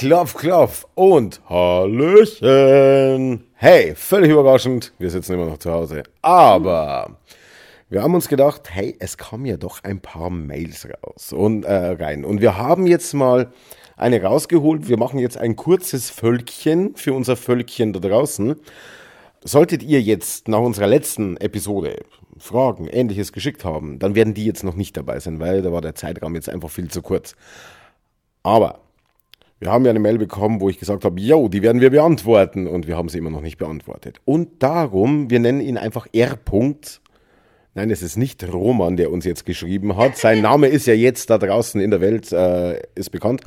Klopf, klopf und Hallöchen. Hey, völlig überraschend, wir sitzen immer noch zu Hause. Aber wir haben uns gedacht, hey, es kommen ja doch ein paar Mails raus und äh, rein. Und wir haben jetzt mal eine rausgeholt. Wir machen jetzt ein kurzes Völkchen für unser Völkchen da draußen. Solltet ihr jetzt nach unserer letzten Episode Fragen, ähnliches geschickt haben, dann werden die jetzt noch nicht dabei sein, weil da war der Zeitraum jetzt einfach viel zu kurz. Aber wir haben ja eine Mail bekommen, wo ich gesagt habe, jo, die werden wir beantworten und wir haben sie immer noch nicht beantwortet. Und darum, wir nennen ihn einfach R. -Punkt. Nein, es ist nicht Roman, der uns jetzt geschrieben hat. Sein Name ist ja jetzt da draußen in der Welt, äh, ist bekannt.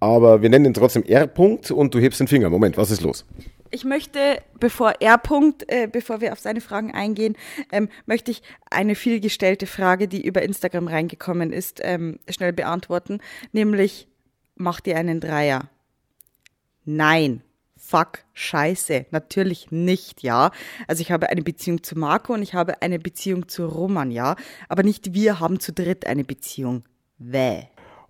Aber wir nennen ihn trotzdem R. -Punkt und du hebst den Finger. Moment, was ist los? Ich möchte, bevor R. -Punkt, äh, bevor wir auf seine Fragen eingehen, ähm, möchte ich eine vielgestellte Frage, die über Instagram reingekommen ist, ähm, schnell beantworten. Nämlich, macht ihr einen Dreier? Nein. Fuck, scheiße. Natürlich nicht, ja. Also ich habe eine Beziehung zu Marco und ich habe eine Beziehung zu Roman, ja. Aber nicht wir haben zu dritt eine Beziehung. Wäh.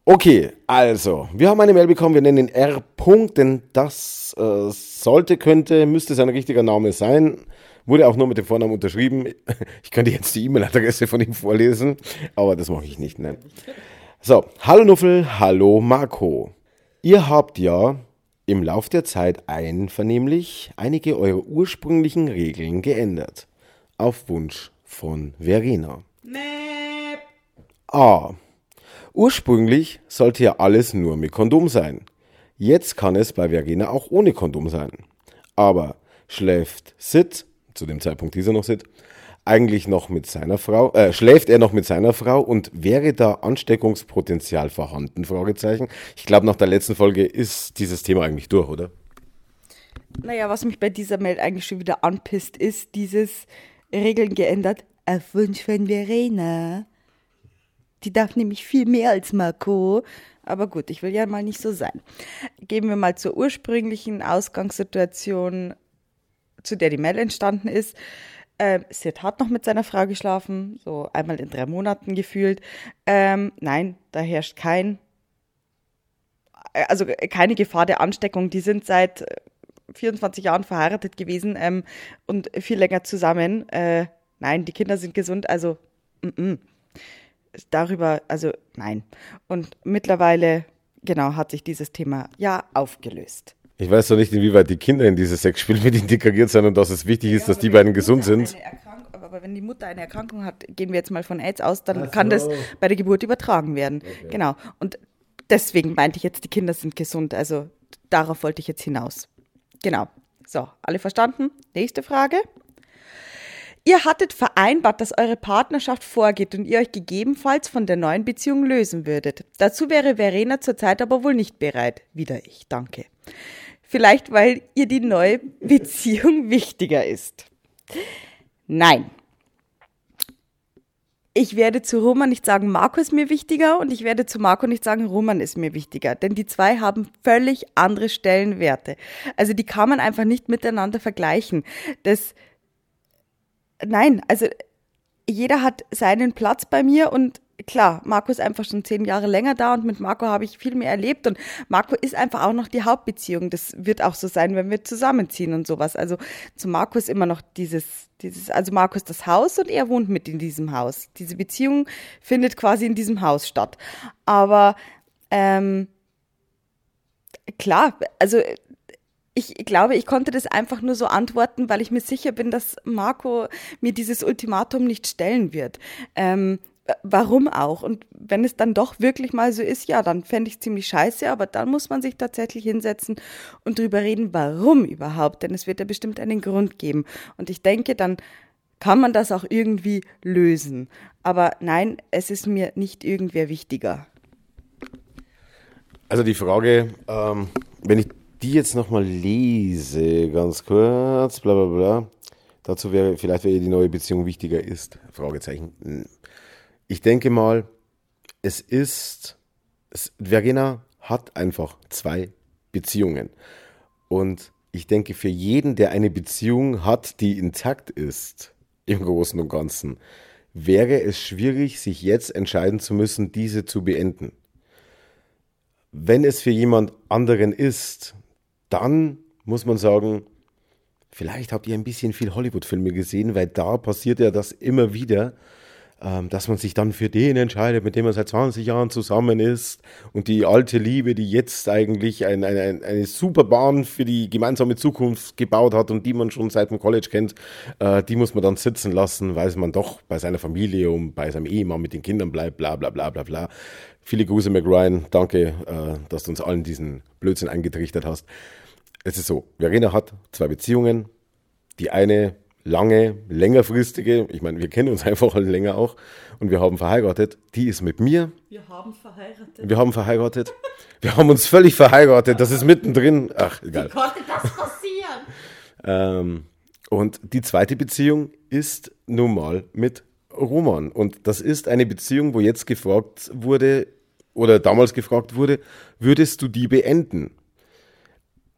Okay, also, wir haben eine Mail bekommen, wir nennen ihn R. -Punkt, denn das äh, sollte, könnte, müsste sein richtiger Name sein. Wurde auch nur mit dem Vornamen unterschrieben. Ich könnte jetzt die E-Mail-Adresse von ihm vorlesen, aber das mache ich nicht, nein. So, hallo Nuffel, hallo Marco. Ihr habt ja im Lauf der Zeit einvernehmlich einige eurer ursprünglichen Regeln geändert. Auf Wunsch von Verena. Nee. A. Ursprünglich sollte ja alles nur mit Kondom sein. Jetzt kann es bei Verena auch ohne Kondom sein. Aber schläft Sid, zu dem Zeitpunkt dieser noch Sid, eigentlich noch mit seiner Frau, äh, schläft er noch mit seiner Frau und wäre da Ansteckungspotenzial vorhanden? Fragezeichen. Ich glaube, nach der letzten Folge ist dieses Thema eigentlich durch, oder? Naja, was mich bei dieser Mail eigentlich schon wieder anpisst, ist dieses Regeln geändert auf Wunsch von Verena. Die darf nämlich viel mehr als Marco. Aber gut, ich will ja mal nicht so sein. Gehen wir mal zur ursprünglichen Ausgangssituation, zu der die Mail entstanden ist. Ähm, Sid hat noch mit seiner Frau geschlafen, so einmal in drei Monaten gefühlt. Ähm, nein, da herrscht kein, also keine Gefahr der Ansteckung. Die sind seit 24 Jahren verheiratet gewesen ähm, und viel länger zusammen. Äh, nein, die Kinder sind gesund, also m -m. darüber, also nein. Und mittlerweile, genau, hat sich dieses Thema ja aufgelöst. Ich weiß noch nicht, inwieweit die Kinder in dieses Sexspiel mit integriert sind und dass es wichtig ist, ja, dass die beiden gesund sind. Aber wenn die Mutter eine Erkrankung hat, gehen wir jetzt mal von AIDS aus, dann so. kann das bei der Geburt übertragen werden. Okay. Genau. Und deswegen meinte ich jetzt, die Kinder sind gesund. Also darauf wollte ich jetzt hinaus. Genau. So, alle verstanden? Nächste Frage. Ihr hattet vereinbart, dass eure Partnerschaft vorgeht und ihr euch gegebenenfalls von der neuen Beziehung lösen würdet. Dazu wäre Verena zurzeit aber wohl nicht bereit. Wieder ich, danke. Vielleicht, weil ihr die neue Beziehung wichtiger ist. Nein. Ich werde zu Roman nicht sagen, Marco ist mir wichtiger und ich werde zu Marco nicht sagen, Roman ist mir wichtiger. Denn die zwei haben völlig andere Stellenwerte. Also die kann man einfach nicht miteinander vergleichen. Das, nein, also jeder hat seinen Platz bei mir und klar, Marco ist einfach schon zehn Jahre länger da und mit Marco habe ich viel mehr erlebt und Marco ist einfach auch noch die Hauptbeziehung. Das wird auch so sein, wenn wir zusammenziehen und sowas. Also zu Marco ist immer noch dieses, dieses, also Marco ist das Haus und er wohnt mit in diesem Haus. Diese Beziehung findet quasi in diesem Haus statt. Aber ähm, klar, also ich glaube, ich konnte das einfach nur so antworten, weil ich mir sicher bin, dass Marco mir dieses Ultimatum nicht stellen wird. Ähm, warum auch? Und wenn es dann doch wirklich mal so ist, ja, dann fände ich ziemlich scheiße, aber dann muss man sich tatsächlich hinsetzen und drüber reden, warum überhaupt, denn es wird ja bestimmt einen Grund geben. Und ich denke, dann kann man das auch irgendwie lösen. Aber nein, es ist mir nicht irgendwer wichtiger. Also die Frage, ähm, wenn ich die jetzt nochmal lese, ganz kurz, bla bla bla, dazu wäre vielleicht, wer die neue Beziehung wichtiger ist, Fragezeichen ich denke mal, es ist, es, Verena hat einfach zwei Beziehungen. Und ich denke, für jeden, der eine Beziehung hat, die intakt ist, im Großen und Ganzen, wäre es schwierig, sich jetzt entscheiden zu müssen, diese zu beenden. wenn es für jemand anderen ist, dann muss man sagen, vielleicht habt ihr ein bisschen viel Hollywood-Filme gesehen, weil da passiert ja das immer wieder, dass man sich dann für den entscheidet, mit dem man seit 20 Jahren zusammen ist und die alte Liebe, die jetzt eigentlich ein, ein, eine super Bahn für die gemeinsame Zukunft gebaut hat und die man schon seit dem College kennt, äh, die muss man dann sitzen lassen, weil man doch bei seiner Familie und bei seinem Ehemann mit den Kindern bleibt, bla bla bla bla bla. Viele Grüße, McRyan. Danke, äh, dass du uns allen diesen Blödsinn eingetrichtert hast. Es ist so, Verena hat zwei Beziehungen. Die eine lange, längerfristige, ich meine, wir kennen uns einfach länger auch und wir haben verheiratet. Die ist mit mir. Wir haben verheiratet. Wir haben verheiratet. wir haben uns völlig verheiratet. Das ist mittendrin. Ach, egal. Wie konnte das passieren? Ähm, und die zweite Beziehung ist nun mal mit Roman. Und das ist eine Beziehung, wo jetzt gefragt wurde, oder damals gefragt wurde, würdest du die beenden?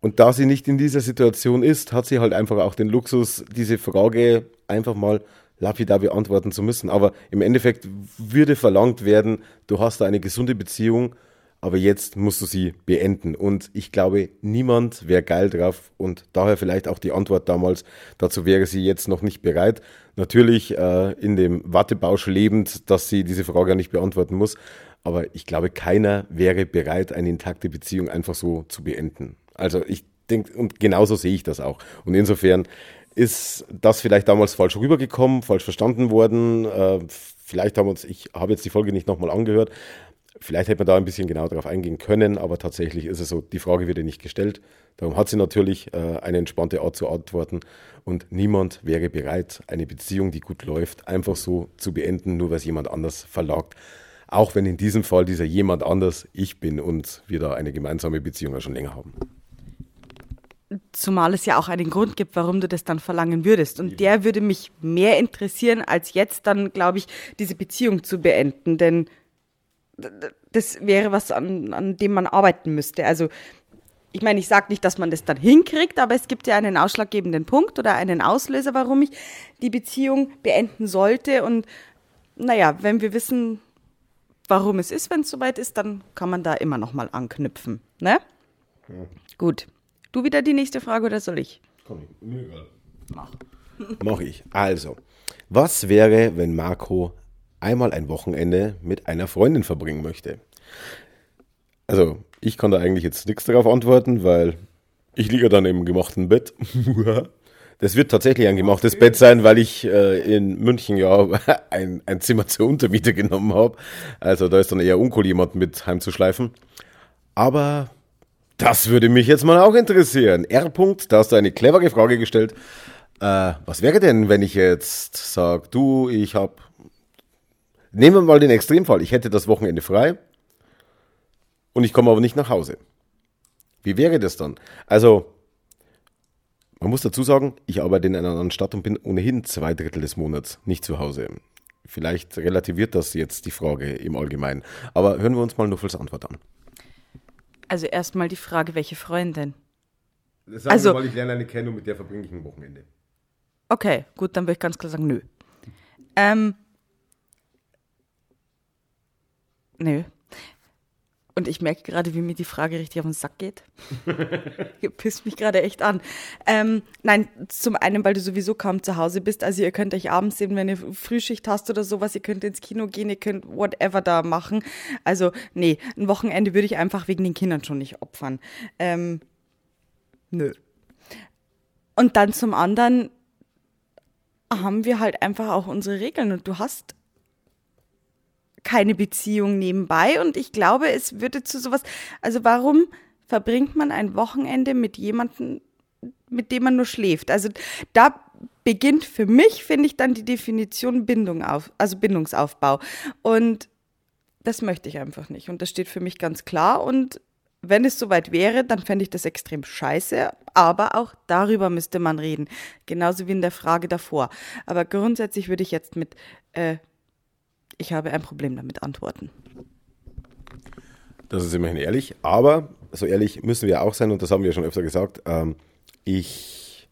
Und da sie nicht in dieser Situation ist, hat sie halt einfach auch den Luxus, diese Frage einfach mal lapidar beantworten zu müssen. Aber im Endeffekt würde verlangt werden, du hast da eine gesunde Beziehung, aber jetzt musst du sie beenden. Und ich glaube, niemand wäre geil drauf und daher vielleicht auch die Antwort damals, dazu wäre sie jetzt noch nicht bereit. Natürlich äh, in dem Wattebausch lebend, dass sie diese Frage nicht beantworten muss. Aber ich glaube, keiner wäre bereit, eine intakte Beziehung einfach so zu beenden. Also ich denke, und genauso sehe ich das auch. Und insofern ist das vielleicht damals falsch rübergekommen, falsch verstanden worden. Äh, vielleicht haben wir uns, ich habe jetzt die Folge nicht nochmal angehört, vielleicht hätte man da ein bisschen genauer darauf eingehen können, aber tatsächlich ist es so, die Frage wird ja nicht gestellt. Darum hat sie natürlich äh, eine entspannte Art zu antworten und niemand wäre bereit, eine Beziehung, die gut läuft, einfach so zu beenden, nur weil es jemand anders verlagt. Auch wenn in diesem Fall dieser jemand anders ich bin und wir da eine gemeinsame Beziehung ja schon länger haben. Zumal es ja auch einen Grund gibt, warum du das dann verlangen würdest. Und der würde mich mehr interessieren, als jetzt dann, glaube ich, diese Beziehung zu beenden. Denn das wäre was, an, an dem man arbeiten müsste. Also ich meine, ich sage nicht, dass man das dann hinkriegt, aber es gibt ja einen ausschlaggebenden Punkt oder einen Auslöser, warum ich die Beziehung beenden sollte. Und naja, wenn wir wissen, warum es ist, wenn es soweit ist, dann kann man da immer noch mal anknüpfen. Ne? Ja. Gut. Du wieder die nächste Frage oder soll ich? Komm, mir egal. Mach. Mach ich. Also, was wäre, wenn Marco einmal ein Wochenende mit einer Freundin verbringen möchte? Also, ich kann da eigentlich jetzt nichts darauf antworten, weil ich liege dann im gemachten Bett. Das wird tatsächlich ein gemachtes Bett sein, weil ich äh, in München ja ein, ein Zimmer zur Untermiete genommen habe. Also da ist dann eher uncool, jemanden mit heimzuschleifen. Aber das würde mich jetzt mal auch interessieren. R. -Punkt, da hast du eine clevere Frage gestellt. Äh, was wäre denn, wenn ich jetzt sage, du, ich habe. Nehmen wir mal den Extremfall. Ich hätte das Wochenende frei und ich komme aber nicht nach Hause. Wie wäre das dann? Also, man muss dazu sagen, ich arbeite in einer anderen Stadt und bin ohnehin zwei Drittel des Monats nicht zu Hause. Vielleicht relativiert das jetzt die Frage im Allgemeinen. Aber hören wir uns mal Nuffels Antwort an. Also erstmal die Frage, welche Freundin? Sagen also, wir mal, ich lerne eine kennen und mit der verbringe ich ein Wochenende. Okay, gut, dann würde ich ganz klar sagen, nö. Ähm, nö. Und ich merke gerade, wie mir die Frage richtig auf den Sack geht. pisst mich gerade echt an. Ähm, nein, zum einen, weil du sowieso kaum zu Hause bist. Also ihr könnt euch abends sehen, wenn ihr Frühschicht hast oder sowas. Ihr könnt ins Kino gehen, ihr könnt whatever da machen. Also nee, ein Wochenende würde ich einfach wegen den Kindern schon nicht opfern. Ähm, nö. Und dann zum anderen haben wir halt einfach auch unsere Regeln und du hast keine Beziehung nebenbei und ich glaube, es würde zu sowas, also warum verbringt man ein Wochenende mit jemandem, mit dem man nur schläft? Also da beginnt für mich, finde ich, dann die Definition Bindung auf, also Bindungsaufbau. Und das möchte ich einfach nicht. Und das steht für mich ganz klar. Und wenn es soweit wäre, dann fände ich das extrem scheiße. Aber auch darüber müsste man reden. Genauso wie in der Frage davor. Aber grundsätzlich würde ich jetzt mit äh, ich habe ein Problem damit antworten. Das ist immerhin ehrlich, aber so ehrlich müssen wir auch sein und das haben wir schon öfter gesagt. Ähm, ich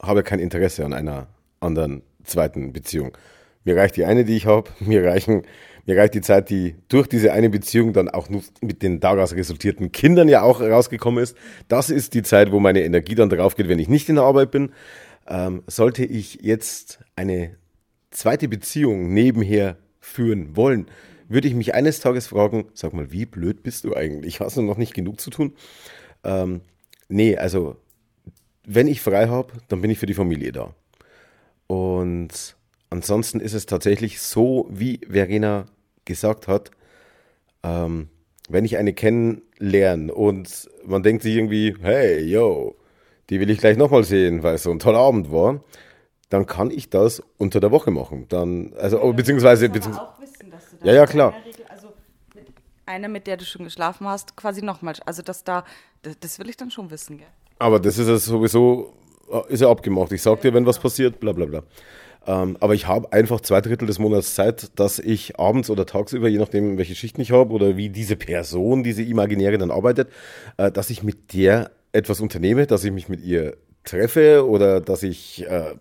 habe kein Interesse an einer anderen zweiten Beziehung. Mir reicht die eine, die ich habe. Mir reichen Mir reicht die Zeit, die durch diese eine Beziehung dann auch mit den daraus resultierten Kindern ja auch rausgekommen ist. Das ist die Zeit, wo meine Energie dann drauf geht, wenn ich nicht in der Arbeit bin. Ähm, sollte ich jetzt eine zweite Beziehung nebenher führen wollen, würde ich mich eines Tages fragen, sag mal, wie blöd bist du eigentlich? Hast du noch nicht genug zu tun? Ähm, nee, also wenn ich frei habe, dann bin ich für die Familie da. Und ansonsten ist es tatsächlich so, wie Verena gesagt hat, ähm, wenn ich eine kennenlerne und man denkt sich irgendwie, hey, yo, die will ich gleich nochmal sehen, weil es so ein toller Abend war, dann kann ich das unter der Woche machen. Dann, also, ja, beziehungsweise. beziehungsweise wissen, ja, ja, klar. Regel, also mit einer, mit der du schon geschlafen hast, quasi nochmal. Also, dass da, das, das, will ich dann schon wissen, gell? Aber das ist ja sowieso, ist ja abgemacht. Ich sag dir, wenn was passiert, bla, bla, bla. Ähm, aber ich habe einfach zwei Drittel des Monats Zeit, dass ich abends oder tagsüber, je nachdem, welche Schichten ich habe oder wie diese Person, diese Imaginäre dann arbeitet, äh, dass ich mit der etwas unternehme, dass ich mich mit ihr treffe oder dass ich äh,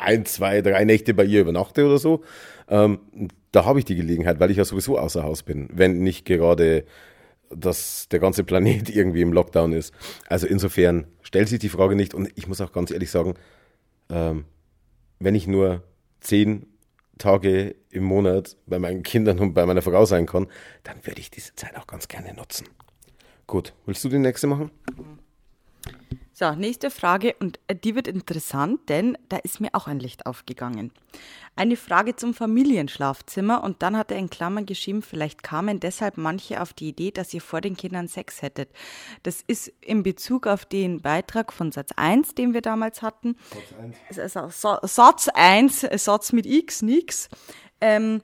ein, zwei, drei Nächte bei ihr übernachte oder so. Ähm, da habe ich die Gelegenheit, weil ich ja sowieso außer Haus bin, wenn nicht gerade dass der ganze Planet irgendwie im Lockdown ist. Also insofern stellt sich die Frage nicht und ich muss auch ganz ehrlich sagen, ähm, wenn ich nur zehn Tage im Monat bei meinen Kindern und bei meiner Frau sein kann, dann würde ich diese Zeit auch ganz gerne nutzen. Gut, willst du die nächste machen? So, nächste Frage und äh, die wird interessant, denn da ist mir auch ein Licht aufgegangen. Eine Frage zum Familienschlafzimmer und dann hat er in Klammern geschrieben, vielleicht kamen deshalb manche auf die Idee, dass ihr vor den Kindern Sex hättet. Das ist in Bezug auf den Beitrag von Satz 1, den wir damals hatten. Satz 1. Also, Satz 1, Satz mit X, nix. Ähm,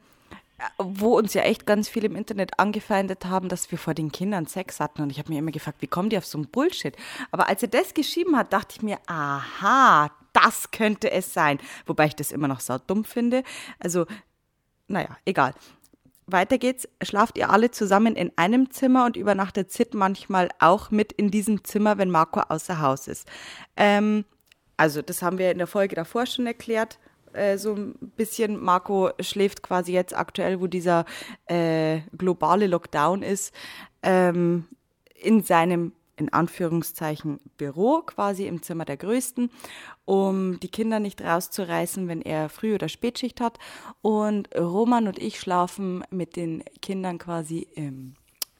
wo uns ja echt ganz viele im Internet angefeindet haben, dass wir vor den Kindern Sex hatten. Und ich habe mir immer gefragt, wie kommen die auf so einen Bullshit? Aber als er das geschrieben hat, dachte ich mir, aha, das könnte es sein. Wobei ich das immer noch so dumm finde. Also, naja, egal. Weiter geht's. Schlaft ihr alle zusammen in einem Zimmer und übernachtet Sid manchmal auch mit in diesem Zimmer, wenn Marco außer Haus ist. Ähm, also, das haben wir in der Folge davor schon erklärt äh, so ein bisschen, Marco schläft quasi jetzt aktuell, wo dieser äh, globale Lockdown ist, ähm, in seinem in Anführungszeichen Büro, quasi im Zimmer der Größten, um die Kinder nicht rauszureißen, wenn er Früh- oder Spätschicht hat. Und Roman und ich schlafen mit den Kindern quasi im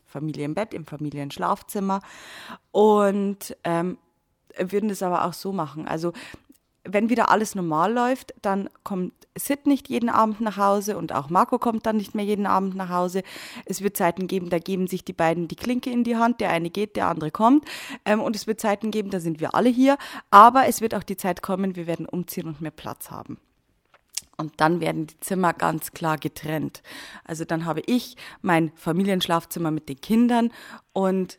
Familienbett, im Familienschlafzimmer und ähm, würden das aber auch so machen. Also wenn wieder alles normal läuft, dann kommt Sid nicht jeden Abend nach Hause und auch Marco kommt dann nicht mehr jeden Abend nach Hause. Es wird Zeiten geben, da geben sich die beiden die Klinke in die Hand. Der eine geht, der andere kommt. Ähm, und es wird Zeiten geben, da sind wir alle hier. Aber es wird auch die Zeit kommen, wir werden umziehen und mehr Platz haben. Und dann werden die Zimmer ganz klar getrennt. Also dann habe ich mein Familienschlafzimmer mit den Kindern und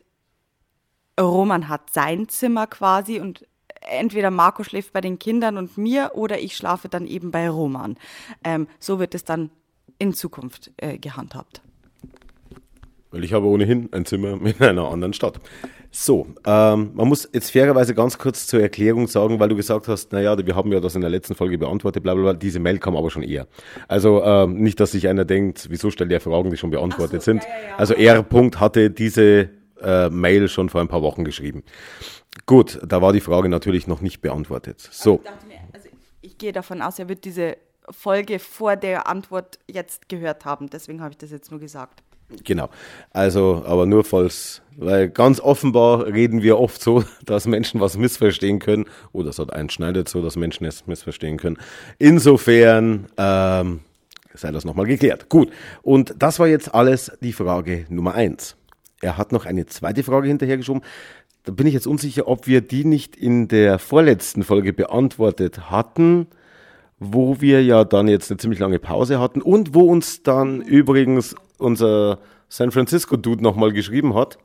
Roman hat sein Zimmer quasi und entweder Marco schläft bei den Kindern und mir oder ich schlafe dann eben bei Roman. Ähm, so wird es dann in Zukunft äh, gehandhabt. Weil ich habe ohnehin ein Zimmer in einer anderen Stadt. So, ähm, man muss jetzt fairerweise ganz kurz zur Erklärung sagen, weil du gesagt hast, naja, wir haben ja das in der letzten Folge beantwortet, bla bla bla. Diese Mail kam aber schon eher. Also ähm, nicht, dass sich einer denkt, wieso stellt er Fragen, die schon beantwortet so, sind. Ja, ja, ja. Also R. hatte diese äh, Mail schon vor ein paar Wochen geschrieben. Gut, da war die Frage natürlich noch nicht beantwortet. So. Ich, mir, also ich gehe davon aus, er wird diese Folge vor der Antwort jetzt gehört haben. Deswegen habe ich das jetzt nur gesagt. Genau. Also, aber nur falls, weil ganz offenbar reden wir oft so, dass Menschen was missverstehen können. Oder es hat einschneidet so, dass Menschen es missverstehen können. Insofern ähm, sei das nochmal geklärt. Gut. Und das war jetzt alles die Frage Nummer eins. Er hat noch eine zweite Frage hinterhergeschoben. Da bin ich jetzt unsicher, ob wir die nicht in der vorletzten Folge beantwortet hatten, wo wir ja dann jetzt eine ziemlich lange Pause hatten und wo uns dann übrigens unser San Francisco Dude nochmal geschrieben hat.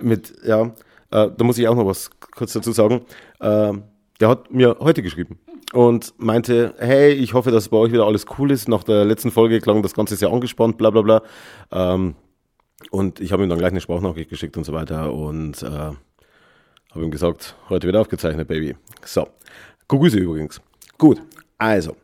Mit, ja, äh, da muss ich auch noch was kurz dazu sagen. Äh, der hat mir heute geschrieben und meinte, hey, ich hoffe, dass bei euch wieder alles cool ist. Nach der letzten Folge klang das Ganze sehr angespannt, bla bla bla. Ähm, und ich habe ihm dann gleich eine Sprachnachricht geschickt und so weiter und äh, habe ihm gesagt, heute wird aufgezeichnet, Baby. So, Grüße übrigens. Gut, also,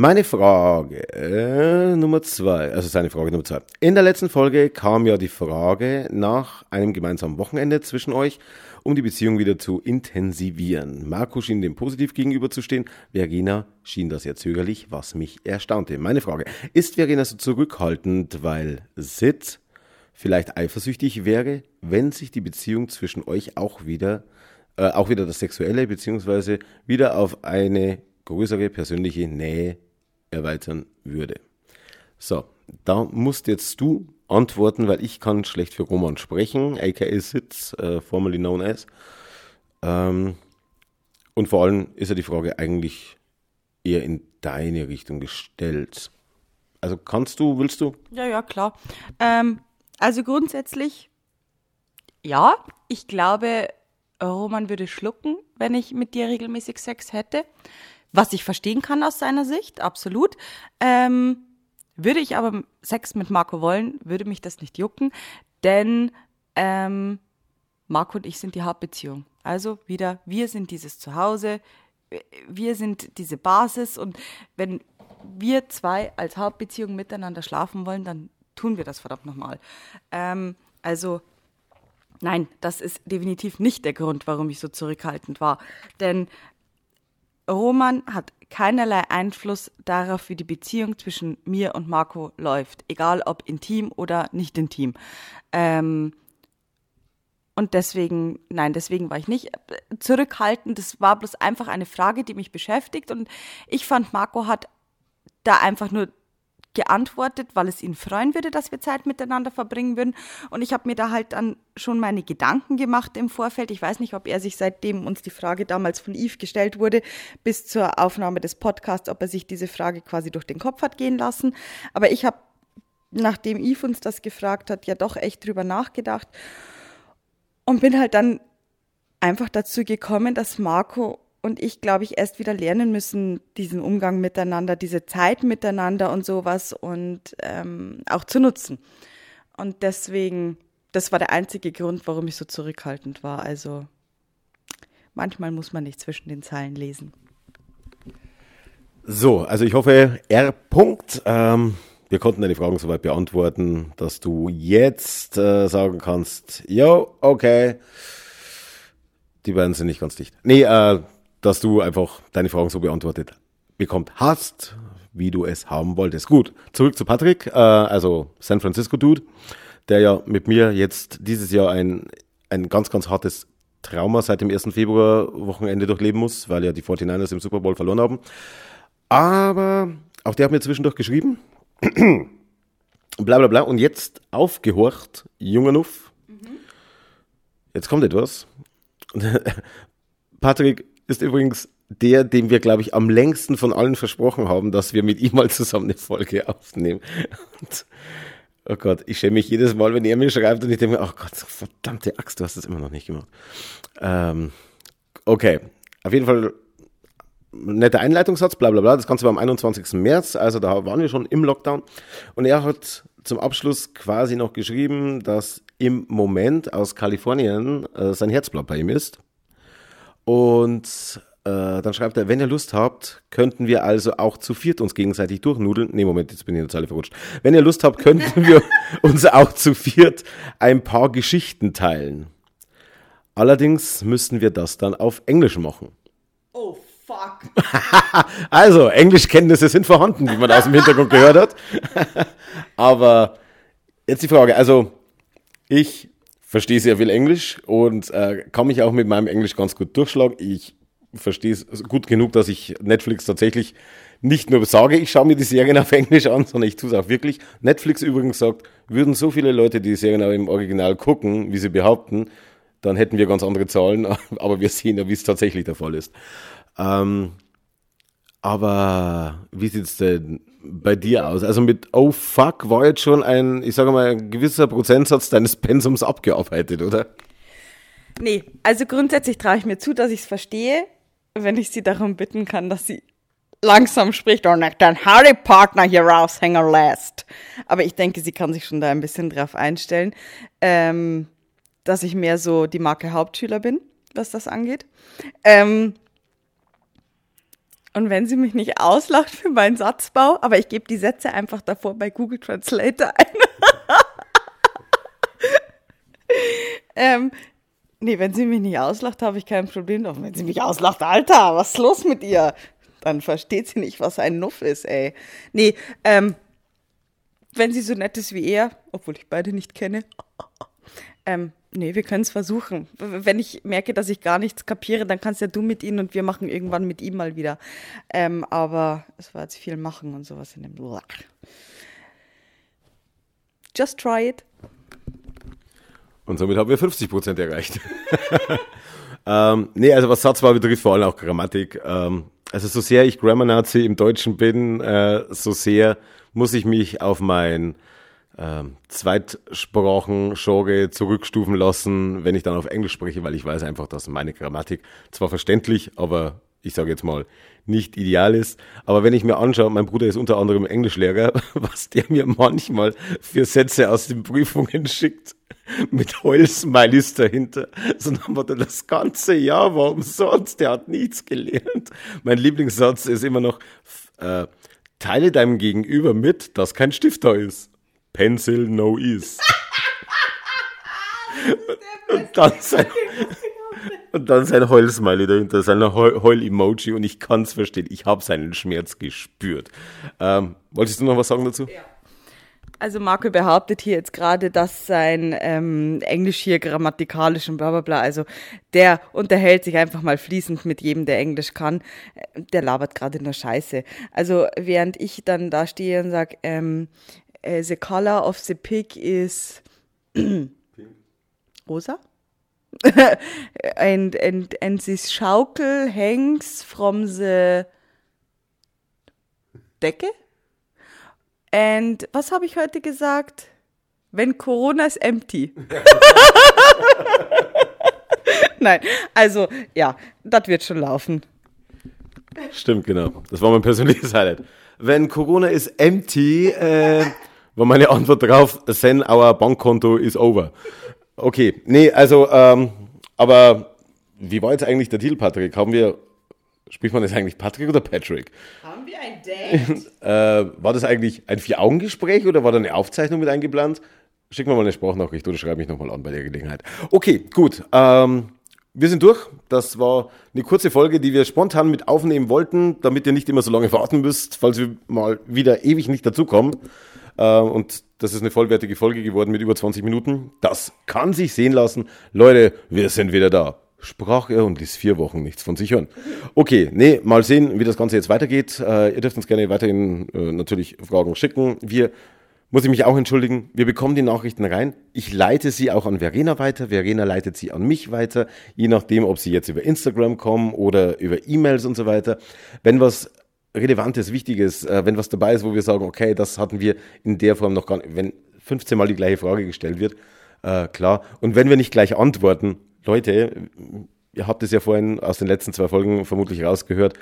Meine Frage äh, Nummer zwei, also seine Frage Nummer zwei. In der letzten Folge kam ja die Frage nach einem gemeinsamen Wochenende zwischen euch, um die Beziehung wieder zu intensivieren. Marco schien dem positiv gegenüberzustehen, Verena schien das ja zögerlich, was mich erstaunte. Meine Frage, ist Verena so zurückhaltend, weil Sid vielleicht eifersüchtig wäre, wenn sich die Beziehung zwischen euch auch wieder, äh, auch wieder das Sexuelle, beziehungsweise wieder auf eine größere persönliche Nähe erweitern würde. So, da musst jetzt du antworten, weil ich kann schlecht für Roman sprechen, aka Sitz, äh, formerly known as. Ähm, und vor allem ist ja die Frage eigentlich eher in deine Richtung gestellt. Also kannst du, willst du? Ja, ja, klar. Ähm, also grundsätzlich, ja, ich glaube, Roman würde schlucken, wenn ich mit dir regelmäßig Sex hätte was ich verstehen kann aus seiner Sicht, absolut. Ähm, würde ich aber Sex mit Marco wollen, würde mich das nicht jucken, denn ähm, Marco und ich sind die Hauptbeziehung. Also wieder, wir sind dieses Zuhause, wir sind diese Basis und wenn wir zwei als Hauptbeziehung miteinander schlafen wollen, dann tun wir das verdammt nochmal. Ähm, also nein, das ist definitiv nicht der Grund, warum ich so zurückhaltend war. Denn Roman hat keinerlei Einfluss darauf, wie die Beziehung zwischen mir und Marco läuft, egal ob intim oder nicht intim. Ähm, und deswegen, nein, deswegen war ich nicht zurückhaltend. Das war bloß einfach eine Frage, die mich beschäftigt. Und ich fand, Marco hat da einfach nur geantwortet, weil es ihn freuen würde, dass wir Zeit miteinander verbringen würden. Und ich habe mir da halt dann schon meine Gedanken gemacht im Vorfeld. Ich weiß nicht, ob er sich seitdem uns die Frage damals von Yves gestellt wurde, bis zur Aufnahme des Podcasts, ob er sich diese Frage quasi durch den Kopf hat gehen lassen. Aber ich habe, nachdem Yves uns das gefragt hat, ja doch echt drüber nachgedacht und bin halt dann einfach dazu gekommen, dass Marco und ich, glaube ich, erst wieder lernen müssen, diesen Umgang miteinander, diese Zeit miteinander und sowas und ähm, auch zu nutzen. Und deswegen, das war der einzige Grund, warum ich so zurückhaltend war. Also manchmal muss man nicht zwischen den Zeilen lesen. So, also ich hoffe, R. Punkt. Ähm, wir konnten deine Fragen soweit beantworten, dass du jetzt äh, sagen kannst, yo, okay, die beiden sind nicht ganz dicht. Nee, äh, dass du einfach deine Fragen so beantwortet bekommt hast, wie du es haben wolltest. Gut, zurück zu Patrick, äh, also San Francisco Dude, der ja mit mir jetzt dieses Jahr ein, ein ganz, ganz hartes Trauma seit dem 1. Februar Wochenende durchleben muss, weil ja die 49ers im Super Bowl verloren haben. Aber auch der hat mir zwischendurch geschrieben, bla bla bla, und jetzt aufgehorcht, junger Nuff. Mhm. Jetzt kommt etwas. Patrick ist übrigens der, dem wir, glaube ich, am längsten von allen versprochen haben, dass wir mit ihm mal zusammen eine Folge aufnehmen. Und, oh Gott, ich schäme mich jedes Mal, wenn er mir schreibt und ich denke mir, oh Gott, verdammte Axt, du hast das immer noch nicht gemacht. Ähm, okay, auf jeden Fall netter Einleitungssatz, bla bla bla. Das Ganze war am 21. März, also da waren wir schon im Lockdown. Und er hat zum Abschluss quasi noch geschrieben, dass im Moment aus Kalifornien äh, sein Herzblatt bei ihm ist. Und äh, dann schreibt er, wenn ihr Lust habt, könnten wir also auch zu viert uns gegenseitig durchnudeln. Nee, Moment, jetzt bin ich in der Zeile verrutscht. Wenn ihr Lust habt, könnten wir uns auch zu viert ein paar Geschichten teilen. Allerdings müssten wir das dann auf Englisch machen. Oh, fuck. also, Englischkenntnisse sind vorhanden, wie man aus dem Hintergrund gehört hat. Aber jetzt die Frage, also ich verstehe sehr viel Englisch und äh, kann mich auch mit meinem Englisch ganz gut durchschlagen. Ich verstehe es gut genug, dass ich Netflix tatsächlich nicht nur sage, ich schaue mir die Serien auf Englisch an, sondern ich tue es auch wirklich. Netflix übrigens sagt, würden so viele Leute die Serien auch im Original gucken, wie sie behaupten, dann hätten wir ganz andere Zahlen, aber wir sehen ja, wie es tatsächlich der Fall ist. Ähm, aber wie sieht es denn bei dir aus? Also mit Oh fuck war jetzt schon ein, ich sage mal, ein gewisser Prozentsatz deines Pensums abgearbeitet, oder? Nee, also grundsätzlich traue ich mir zu, dass ich es verstehe, wenn ich sie darum bitten kann, dass sie langsam spricht und nicht dein Harry-Partner hier raushängen lässt. Aber ich denke, sie kann sich schon da ein bisschen drauf einstellen, ähm, dass ich mehr so die Marke Hauptschüler bin, was das angeht. Ähm, Und wenn sie mich nicht auslacht für meinen Satzbau, aber ich gebe die Sätze einfach davor bei Google Translator ein. ähm, nee, wenn sie mich nicht auslacht, habe ich kein Problem. Doch wenn sie mich auslacht, Alter, was ist los mit ihr? Dann versteht sie nicht, was ein Nuff ist, ey. Nee, ähm, wenn sie so nett ist wie er, obwohl ich beide nicht kenne, ähm, nee, wir können es versuchen. Wenn ich merke, dass ich gar nichts kapiere, dann kannst ja du mit ihm und wir machen irgendwann mit ihm mal wieder. Ähm, aber es war jetzt viel machen und sowas in dem. Just try it. Und somit haben wir 50 Prozent erreicht. ähm, nee, also was Satzbau betrifft, vor allem auch Grammatik. Ähm, also so sehr ich Grammar-Nazi im Deutschen bin, äh, so sehr muss ich mich auf mein ähm, Zweitsprachen-Genre zurückstufen lassen, wenn ich dann auf Englisch spreche, weil ich weiß einfach, dass meine Grammatik zwar verständlich, aber ich sage jetzt mal, nicht ideal ist. Aber wenn ich mir anschaue, mein Bruder ist unter anderem Englischlehrer, was der mir manchmal für Sätze aus den Prüfungen schickt, mit Heulsmileys dahinter. So haben wir das ganze Jahr war umsonst, der hat nichts gelernt. Mein Lieblingssatz ist immer noch, äh, teile deinem Gegenüber mit, dass kein Stift da ist. Pencil no is. und dann sein, und dann sein Heulsmiley dahinter, sein Heul-Emoji und ich kann es verstehen. Ich habe seinen Schmerz gespürt. Ähm, wolltest du noch was sagen dazu? Ja. Also Marco behauptet hier jetzt gerade, dass sein ähm, Englisch hier grammatikalisch und bla bla bla, also der unterhält sich einfach mal fließend mit jedem, der Englisch kann. Der labert gerade nur Scheiße. Also während ich dann da stehe und sage, ähm, äh, the color of the pig is rosa? and, and, and this schaukel hangs from the Decke? And was habe ich heute gesagt? Wenn Corona ist empty. Nein, also ja, das wird schon laufen. Stimmt, genau. Das war mein persönliches Highlight. Wenn Corona ist empty, äh, war meine Antwort drauf, then our Bankkonto is over. Okay, nee, also, ähm, aber wie war jetzt eigentlich der Deal, Patrick? Haben wir Spricht man das eigentlich Patrick oder Patrick? Haben wir ein Date? äh, war das eigentlich ein Vier-Augen-Gespräch oder war da eine Aufzeichnung mit eingeplant? Schick mir mal eine Sprachnachricht oder schreib mich nochmal an bei der Gelegenheit. Okay, gut. Ähm, wir sind durch. Das war eine kurze Folge, die wir spontan mit aufnehmen wollten, damit ihr nicht immer so lange warten müsst, falls wir mal wieder ewig nicht dazukommen. Äh, und das ist eine vollwertige Folge geworden mit über 20 Minuten. Das kann sich sehen lassen. Leute, wir sind wieder da sprach er und ließ vier Wochen nichts von sich hören. Okay, nee, mal sehen, wie das Ganze jetzt weitergeht. Äh, ihr dürft uns gerne weiterhin äh, natürlich Fragen schicken. Wir, muss ich mich auch entschuldigen, wir bekommen die Nachrichten rein. Ich leite sie auch an Verena weiter. Verena leitet sie an mich weiter, je nachdem, ob sie jetzt über Instagram kommen oder über E-Mails und so weiter. Wenn was Relevantes, Wichtiges, äh, wenn was dabei ist, wo wir sagen, okay, das hatten wir in der Form noch gar nicht, wenn 15 Mal die gleiche Frage gestellt wird, äh, klar. Und wenn wir nicht gleich antworten, Leute, ihr habt es ja vorhin aus den letzten zwei Folgen vermutlich rausgehört,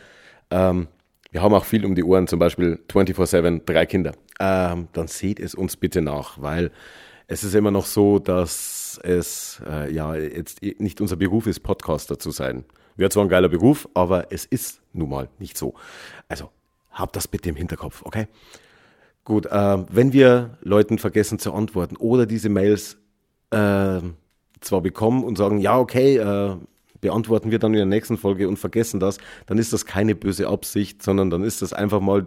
ähm, wir haben auch viel um die Ohren, zum Beispiel 24-7, drei Kinder. Ähm, dann seht es uns bitte nach, weil es ist immer noch so, dass es äh, ja jetzt nicht unser Beruf ist, Podcaster zu sein. Wäre zwar ein geiler Beruf, aber es ist nun mal nicht so. Also habt das bitte im Hinterkopf, okay? Gut, äh, wenn wir Leuten vergessen zu antworten oder diese Mails äh, zwar bekommen und sagen, ja, okay, äh, beantworten wir dann in der nächsten Folge und vergessen das, dann ist das keine böse Absicht, sondern dann ist das einfach mal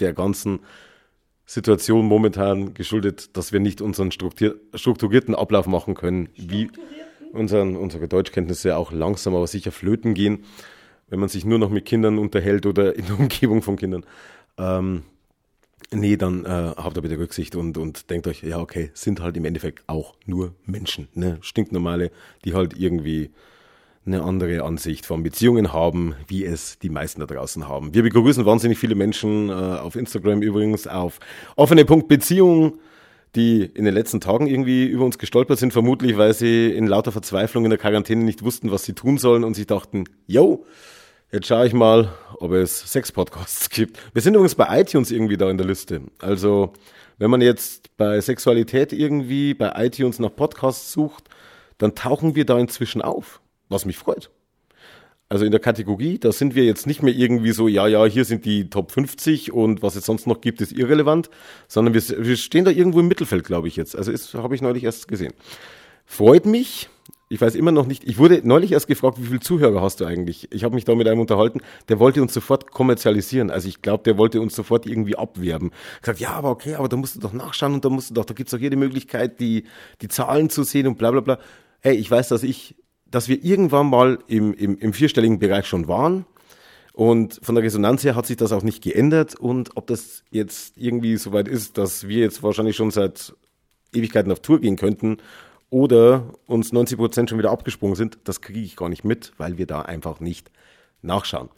der ganzen Situation momentan geschuldet, dass wir nicht unseren strukturierten Ablauf machen können, wie unseren, unsere Deutschkenntnisse auch langsam aber sicher flöten gehen, wenn man sich nur noch mit Kindern unterhält oder in der Umgebung von Kindern. Ähm, Nee, dann äh, habt ihr bitte Rücksicht und, und denkt euch, ja, okay, sind halt im Endeffekt auch nur Menschen, ne? Stinknormale, die halt irgendwie eine andere Ansicht von Beziehungen haben, wie es die meisten da draußen haben. Wir begrüßen wahnsinnig viele Menschen äh, auf Instagram übrigens auf offene die in den letzten Tagen irgendwie über uns gestolpert sind, vermutlich weil sie in lauter Verzweiflung in der Quarantäne nicht wussten, was sie tun sollen und sich dachten, yo, Jetzt schaue ich mal, ob es sechs Podcasts gibt. Wir sind übrigens bei iTunes irgendwie da in der Liste. Also, wenn man jetzt bei Sexualität irgendwie bei iTunes nach Podcasts sucht, dann tauchen wir da inzwischen auf, was mich freut. Also in der Kategorie, da sind wir jetzt nicht mehr irgendwie so, ja, ja, hier sind die Top 50 und was es sonst noch gibt, ist irrelevant, sondern wir, wir stehen da irgendwo im Mittelfeld, glaube ich jetzt. Also habe ich neulich erst gesehen. Freut mich. Ich weiß immer noch nicht, ich wurde neulich erst gefragt, wie viele Zuhörer hast du eigentlich? Ich habe mich da mit einem unterhalten, der wollte uns sofort kommerzialisieren. Also ich glaube, der wollte uns sofort irgendwie abwerben. Gesagt, ja, aber okay, aber da musst du doch nachschauen und da musst du doch, da gibt's doch jede Möglichkeit, die, die Zahlen zu sehen und bla bla bla. Hey, ich weiß, dass ich, dass wir irgendwann mal im, im, im vierstelligen Bereich schon waren. Und von der Resonanz her hat sich das auch nicht geändert. Und ob das jetzt irgendwie soweit ist, dass wir jetzt wahrscheinlich schon seit Ewigkeiten auf Tour gehen könnten oder uns 90 Prozent schon wieder abgesprungen sind, das kriege ich gar nicht mit, weil wir da einfach nicht nachschauen.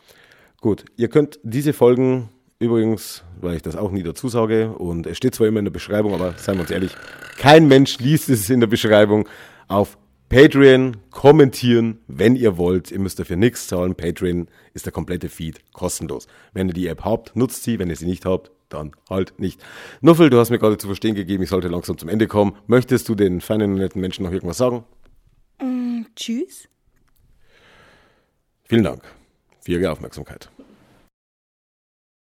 Gut, ihr könnt diese Folgen übrigens, weil ich das auch nie dazu sage, und es steht zwar immer in der Beschreibung, aber seien wir uns ehrlich, kein Mensch liest es in der Beschreibung, auf Patreon kommentieren, wenn ihr wollt. Ihr müsst dafür nichts zahlen. Patreon ist der komplette Feed kostenlos. Wenn ihr die App habt, nutzt sie. Wenn ihr sie nicht habt, dann halt nicht. Nuffel, du hast mir gerade zu verstehen gegeben, ich sollte langsam zum Ende kommen. Möchtest du den feinen und netten Menschen noch irgendwas sagen? Mm, tschüss. Vielen Dank für Ihre Aufmerksamkeit.